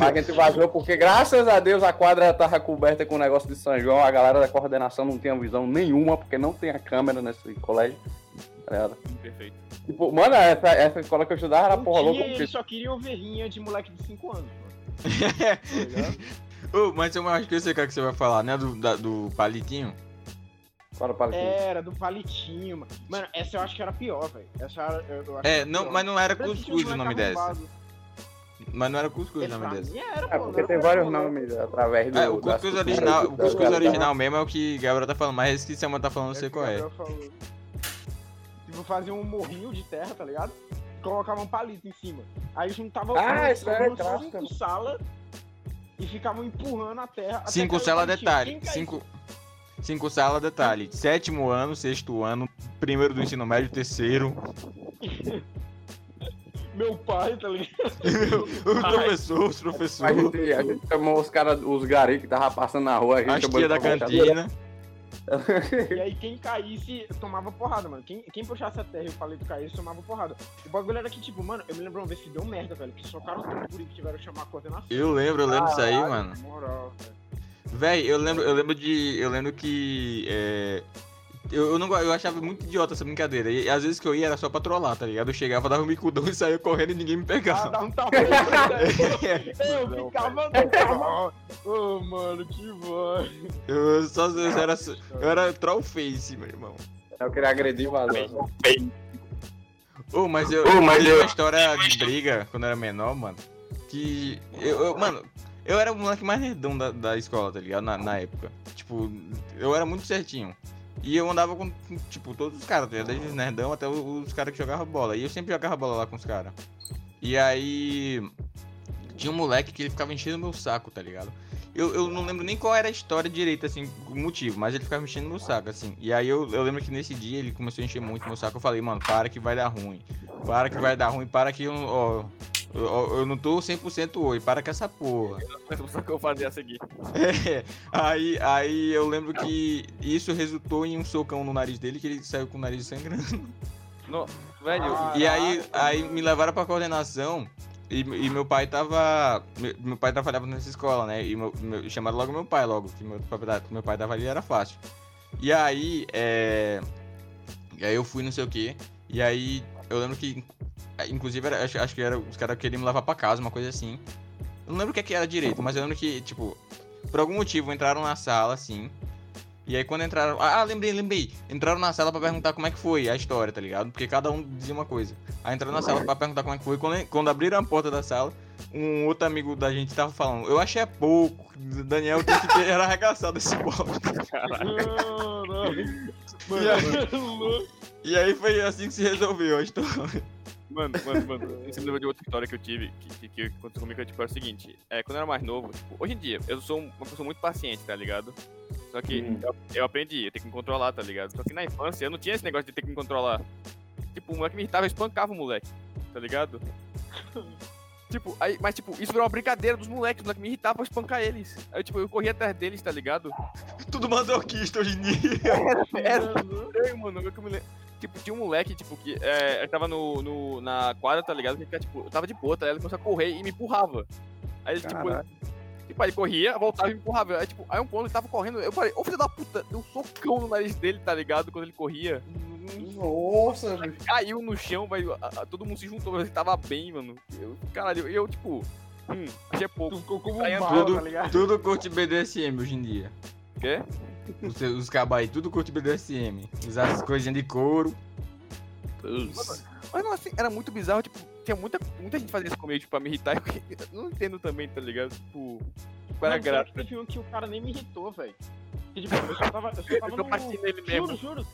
a gente vazou, porque graças a Deus a quadra já tava coberta com o negócio de São João, a galera da coordenação não tinha visão nenhuma, porque não tem a câmera nesse colégio. tá ligado? Perfeito. Tipo, mano, essa, essa escola que eu estudava era Não porra louca, porque Eles só queriam ovelhinha de moleque de 5 anos. Tá mas eu acho que eu sei o que é que você vai falar, né? Do, da- do palitinho. Era, do palitinho, mano. Mano, essa eu acho que era pior, velho. Essa era, eu, eu acho É, não, pior. mas não era cuscuz o nome dessa. Mas não era cuscuz o nome mim era, É, porque tem vários nomes através do. É, o cuscuz original, o cuscuz original mesmo é o que Gabriel tá falando, mas esse que Samuel tá falando, não sei É que qual o é. Gabriel falou. Tipo, fazia um morrinho de terra, tá ligado? Colocavam um palito em cima. Aí juntava Ah, é cinco salas e ficavam empurrando a terra. Cinco cair o sala palitinho. detalhe. Cinco. Cinco sala detalhe. Sétimo ano, sexto ano, primeiro do ensino médio, terceiro. Meu pai, tá ligado? o professor, os A professores. gente, a gente chamou os caras, os gari que tava passando na rua, a gente tia da cantina. E aí quem caísse tomava porrada, mano. Quem, quem puxasse a terra e o palito caísse tomava porrada. O bagulho era que, tipo, mano, eu me lembro uma vez que deu merda, velho. Que socaram tanto guri que tiveram que chamar a coordenação. Eu lembro, eu lembro disso aí, mano. na Moral, velho. Véi, eu lembro, eu lembro de. Eu lembro que. É, eu, eu, não, eu achava muito idiota essa brincadeira. E às vezes que eu ia era só pra trollar, tá ligado? Eu chegava, dava um bicudão e saía correndo e ninguém me Ah, pegava. dá um velho. Eu ficava, ficava. Ô, mano, que voz. eu só eu era, eu era troll face, meu irmão. Eu queria agredir vazar. Ô, mas eu, Ô, mas eu- uma história de briga quando eu era menor, mano. Que. Eu, eu- mano, eu era o moleque mais nerdão da, da escola, tá ligado? Na, na época. Tipo, eu era muito certinho. E eu andava com, tipo, todos os caras? Desde os nerdão até os, caras que jogavam bola. E eu sempre jogava bola lá com os caras. E aí. Tinha um moleque que ele ficava enchendo meu saco, tá ligado? Eu, eu não lembro nem qual era a história direito, assim, o motivo, mas ele ficava enchendo meu saco, assim. E aí eu, eu lembro que nesse dia ele começou a encher muito meu saco. Eu falei, mano, para que vai dar ruim. Para que vai dar ruim, para que eu, ó, eu, eu não tô 100% hoje, para com essa porra. Só que eu fazia a seguir. É, aí, aí eu lembro que isso resultou em um socão no nariz dele, que ele saiu com o nariz sangrando. No, velho, Ah. E aí, aí me levaram pra coordenação. E, e meu pai tava. Meu, meu pai trabalhava nessa escola, né? E meu, meu- chamaram logo meu pai, logo, que meu, meu pai tava ali era fácil. E aí, é. E aí eu fui, não sei o quê. E aí eu lembro que. Inclusive, era- acho, acho que era, os caras queriam me levar pra casa, uma coisa assim. Eu não lembro o que, é que era direito, mas eu lembro que, tipo, por algum motivo entraram na sala, assim. E aí quando entraram. Ah, lembrei, lembrei. Entraram na sala pra perguntar como é que foi a história, tá ligado? Porque cada um dizia uma coisa. Aí entraram na sala pra perguntar como é que foi. Quando, quando abriram a porta da sala, um outro amigo da gente tava falando, eu achei é pouco. Daniel tem que ter era arregaçado esse pobre. Mano, E aí, e aí foi assim que se resolveu a história. Mano, mano, mano. Você me lembrou de outra história que eu tive, que, que, que aconteceu comigo, que tipo, era o seguinte. É, quando eu era mais novo, tipo, hoje em dia, eu sou um- uma pessoa muito paciente, tá ligado? Só que Hum. eu, eu aprendi, eu tenho que me controlar, tá ligado? Só que na infância eu não tinha esse negócio de ter que me controlar. Tipo, o moleque me irritava, eu espancava o moleque, tá ligado? Tipo, aí, mas tipo, isso virou uma brincadeira dos moleques, os moleques me irritavam pra espancar eles. Aí, tipo, eu corria atrás deles, tá ligado? Tudo masoquista hoje em dia. Eu, mano, eu que me lembro. Tipo, tinha um moleque, tipo, que é, eu tava no, no, na quadra, tá ligado? Que, ele, tipo, eu tava de boa, tá ligado? Ele começou a correr e me empurrava. Aí ele, tipo, ele, tipo, aí ele corria, voltava e me empurrava. Aí, tipo, aí um ponto ele tava correndo, eu falei, ô filho da puta, deu um socão no nariz dele, tá ligado? Quando ele corria. Nossa, bicho. Caiu no chão, velho. Todo mundo se juntou, mas ele tava bem, mano. Eu, caralho, eu, tipo, hum, achei pouco. Tu ficou como um é tudo- tá ligado? Tudo curte BDSM hoje em dia. Quê? Os, os cabos aí, tudo curte BDSM. Usar as coisinhas de couro. Putz. Mas não, assim, era muito bizarro, tipo, tinha muita, muita gente fazendo isso comigo, tipo, pra me irritar. Eu não entendo também, tá ligado? Tipo, qual era a graça? Teve um que o cara nem me irritou, velho. Tipo, eu só tava, eu só tava Eu no... nele mesmo. Juro, juro.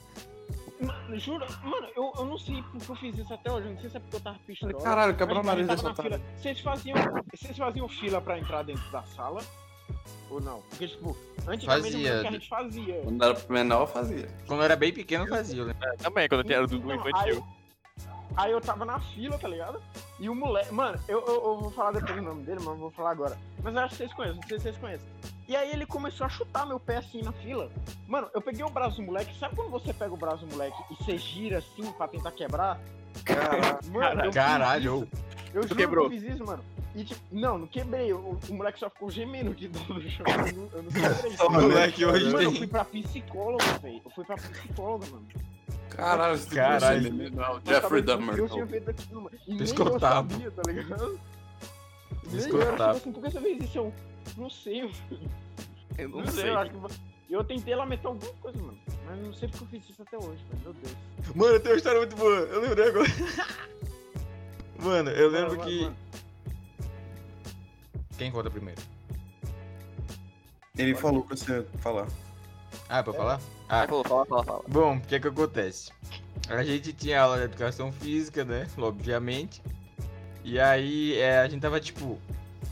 Mano, juro, mano, eu, eu não sei porque eu fiz isso até hoje. Eu não sei se é porque eu tava pistola. Caralho, quebrou o Mas, nariz dessa fila. Vocês faziam, vocês faziam fila pra entrar dentro da sala? Ou não? Porque, tipo, antigamente Fazia. eu a gente fazia. Quando era menor, eu fazia. Quando eu era bem pequeno, eu fazia. eu lembro. É, também, quando eu tinha era do, do Então, infantil. Aí, aí eu tava na fila, tá ligado? E o moleque. Mano, eu, eu, eu vou falar depois o nome dele, mas eu vou falar agora. Mas eu acho que vocês conhecem, não sei se vocês conhecem. E aí ele começou a chutar meu pé assim na fila. Mano, eu peguei o braço do moleque. Sabe quando você pega o braço do moleque e você gira assim pra tentar quebrar? Mano, eu fiz Caralho. isso. Eu juro quebrou? que eu fiz isso, mano. E tipo, não, não quebrei. O, o moleque só ficou gemendo de dor no chão. Eu não, eu não quebrei. O moleque hoje Mano, eu fui pra psicóloga, velho. Eu fui pra psicóloga, mano. Caralho, esse Caralho. não, Jeffrey Dahmer. Eu tinha feito aquilo, mano. E nem eu Pescotado. sabia, tá ligado? Eu, Pescotado. tipo assim, por que você fez isso? Eu não sei, eu Eu não, sei, eu acho que... Eu tentei lamentar alguma coisa, mano. Mas não sei porque eu fiz isso até hoje, mano. Meu Deus. Mano, tem uma história muito boa. Eu lembrei agora. Mano, eu lembro vai, que. vai. Quem conta primeiro? Ele falou pra você falar. Ah, pra falar? Ah, Ah, falou, fala, fala, fala. bom, o que é que acontece? A gente tinha aula de educação física, né? Obviamente. E aí é, a gente tava, tipo,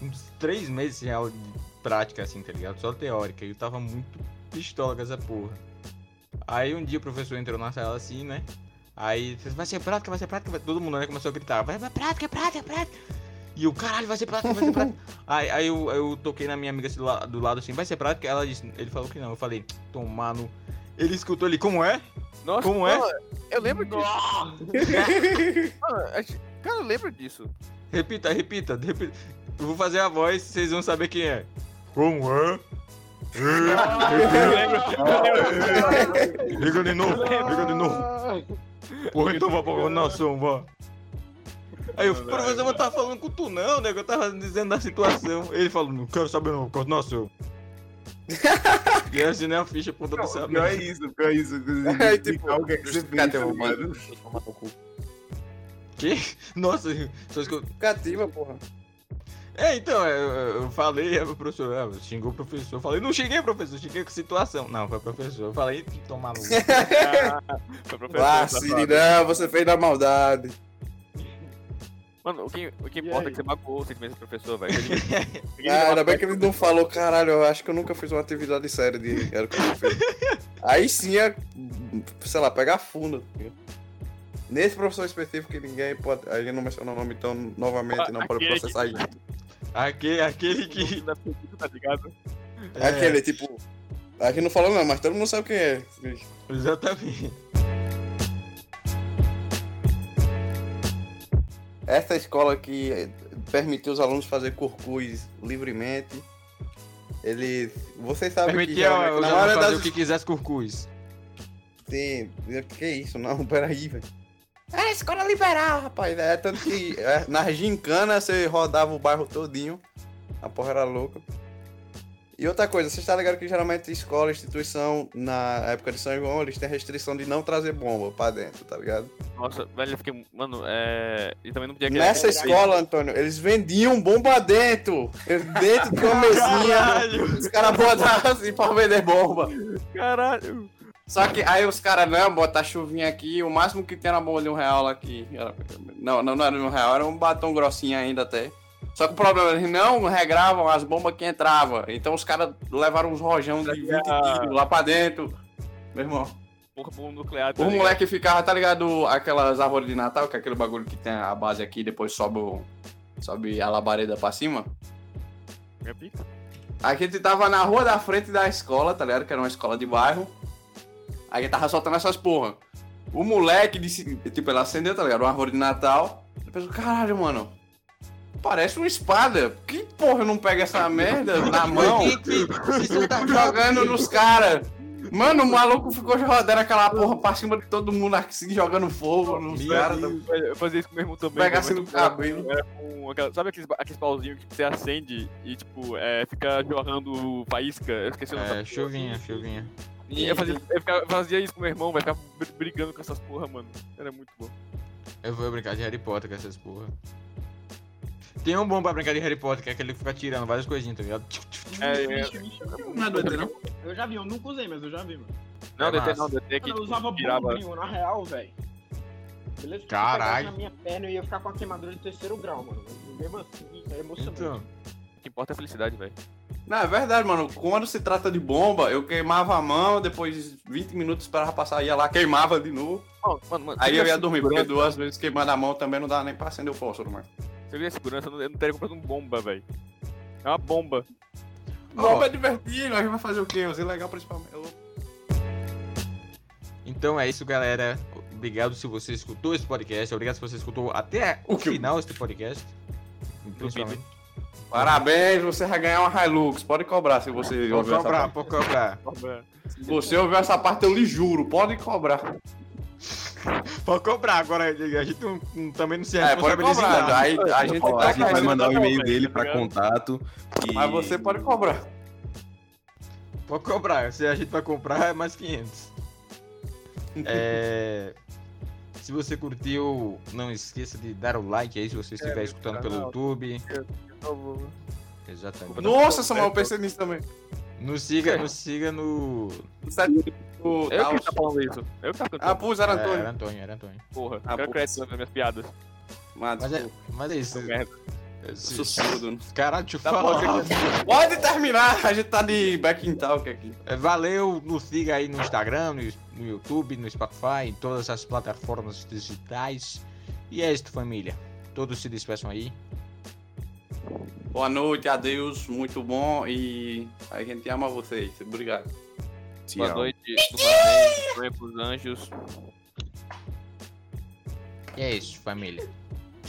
uns três meses sem aula de prática, assim, tá ligado? Só teórica. E eu tava muito pistola com essa porra. Aí um dia o professor entrou na sala assim, né? Aí, vai ser prática, vai ser prática, todo mundo né, começou a gritar, vai, vai prática, prática, prática. E eu, caralho, vai ser prática, vai ser prática. aí aí eu, eu toquei na minha amiga assim, do, la- do lado assim, vai ser prática? Ela disse, ele falou que não. Eu falei, tomar no. Ele escutou ele, como é? Nossa, Como é? Eu lembro disso. Cara, eu lembro disso. Repita, repita, repita. Eu vou fazer a voz, vocês vão saber quem é. Como é? Liga de novo, liga de novo. Porra, então vá pra coordenação, vá. Aí o professor não tava falando com tu não, nego. Eu tava dizendo da situação. Ele falou, não quero saber não, coordenação. E eu a ficha por todo Não, essa o pior é merda. isso, o pior é isso. É, tipo, o que é que você fez, tá ligado? Que? Nossa, só escutou. Justificativa, porra. É, então, eu, eu falei, aí o professor, ah, xingou o professor. Eu falei, não xinguei, professor, xinguei com situação. Não, foi o professor. Eu falei, tomar no. Foi professor, Ah. Siri, não, você fez da maldade. Mano, o que, o que importa é que você magoou o sentimento do professor, velho. Ah, ainda bem que ele não falou, caralho, eu acho que eu nunca fiz uma atividade séria de era. Aí sim é, sei lá, pegar fundo. tá? Nesse professor específico que ninguém pode. A gente não menciona o nome então novamente, não pode Aquele processar ele. Aquele, aquele que. tá ligado? É aquele, tipo. A gente não falou não, mas todo mundo sabe quem é. Exatamente. Essa escola que permitiu os alunos fazer curcus livremente. Eles. Vocês sabem que Permitia geralmente, os na alunos maioria fazer das o que quisesse com cus. Sim, que isso? Não, peraí, velho. É escola liberal, rapaz. É, tanto que é, na gincana você rodava o bairro todinho. A porra era louca. E outra coisa, você está ligado que geralmente escola, instituição, na época de São João, eles têm restrição de não trazer bomba pra dentro, tá ligado? Nossa, velho, eu fiquei. Mano, é. E também não podia Nessa escola, Antônio, eles vendiam bomba dentro. Dentro de uma mesinha. Caralho! Os caras botavam assim pra vender bomba. Caralho! Só que aí os caras, não, botar chuvinha aqui, o máximo que tem era bomba de um real aqui. Era- Não, não, não era de um real, era um batom grossinho ainda até. Só que o problema, eles não regravam as bombas que entravam. Então os caras levaram uns rojão de 20 quilos lá pra dentro. Meu irmão. Bomba nuclear. tá O ligado? moleque ficava, tá ligado? Aquelas árvores de Natal, que é aquele bagulho que tem a base aqui e depois sobe, o- sobe a labareda pra cima. Minha pica. A gente tava na rua da frente da escola, tá ligado? Que era uma escola de bairro. A gente tava soltando essas porra. O moleque disse, tipo, ele acendeu, tá ligado? Uma árvore de Natal. Ele pensou, caralho, mano. Parece uma espada. Que porra não pego essa merda na mão? Tá jogando nos caras. Mano, o maluco ficou rodando aquela porra pra cima de todo mundo assim, jogando fogo nos caras. Eu fazia isso com meu irmão também. Pega cara, assim no cabelo. Era com aquela- sabe aqueles, aqueles pauzinhos que você acende e, tipo, é, fica jorrando faísca? Eu esqueci o nome. É, chuvinha, chuvinha. E eu fazia, eu ficava- fazia isso com meu irmão, vai ficar br- brigando com essas porra, mano. Era muito bom. Eu vou brincar de Harry Potter com essas porra. Tem um bom pra brincar de Harry Potter, que é aquele que fica tirando várias coisinhas, tá ligado? É, é. Não é doido, não? Eu já vi, eu nunca usei, mas eu já vi, mano. Não, É DT massa. não, DT que eu usava tirava. bombril, na real, velho. Beleza? Caralho. na minha perna, eu ia ficar com a queimadura de terceiro grau, mano. Mesmo assim, é emocionante. Então, O que importa é a felicidade, velho. Não, é verdade, mano. Quando se trata de bomba, eu queimava a mão, depois de 20 minutos esperava passar, ia lá, queimava de novo. Mano, mano, mano, Aí eu ia dormir, porque duas vezes queimando a mão também não dá nem pra acender o fósforo, mano. Se eu tivesse segurança, eu não, eu não teria comprado um bomba, velho. É uma bomba. Bomba é divertido, a gente vai fazer o quê? Os ilegal principalmente. Então é isso, galera. Obrigado se você escutou esse podcast. Obrigado se você escutou até o O final desse podcast. Principalmente. Parabéns, você vai ganhar uma Hilux. Pode cobrar se você Pode ouviu essa cobrar, parte. pode cobrar. Bomba. Se você ouviu essa parte, eu lhe juro. Pode cobrar. Pode cobrar. Agora, a gente não- não- também não se É, pode cobrar. nada. Aí a gente Ó, a gente vai mandar o e-mail dele tá pra ligado? contato. E... mas você pode cobrar. Pode cobrar. Se a gente vai comprar, é mais 500. É... Se você curtiu, não esqueça de dar o like aí se você estiver escutando pelo. YouTube. Exatamente. Nossa, Samuel, eu pensei nisso também. Nos siga, nos siga no. O- Eu ah, que tá falando isso. Eu que tá Ah, cantando. pus, era É, Antônio. era Antônio, era Antônio. Porra. Ah, quero crédito nas minhas piadas. Mas, Mas é, mas é isso. Merda. Se- Sussurdo. Caralho, deixa eu Tá falar. Pode terminar, a gente tá de back in talk aqui. É, Valeu, nos siga aí no Instagram, no, no YouTube, no Spotify, em todas as plataformas digitais. E é isso, família. Todos se despeçam aí. Boa noite, adeus, muito bom e a gente ama vocês. Obrigado. Boa Tchau. noite, Sonho pros anjos. E é isso, família.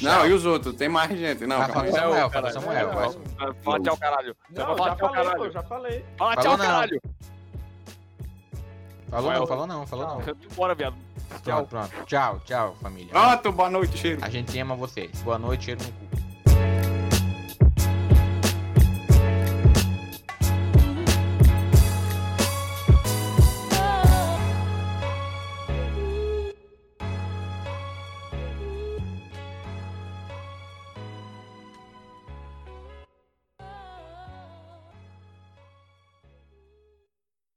Não, e os outros? Tem mais gente. Não, Ah, calma aí. fala Samuel, fala. Samuel. Fala tchau, caralho. Não, Fala já tchau, falei, caralho. pô, já falei. Fala tchau, não. caralho. Falou não, falou não, falou não. Bora, viado. Pronto, pronto. Tchau, tchau, família. Pronto, boa noite, cheiro. A gente ama vocês. Boa noite, cheiro no cu.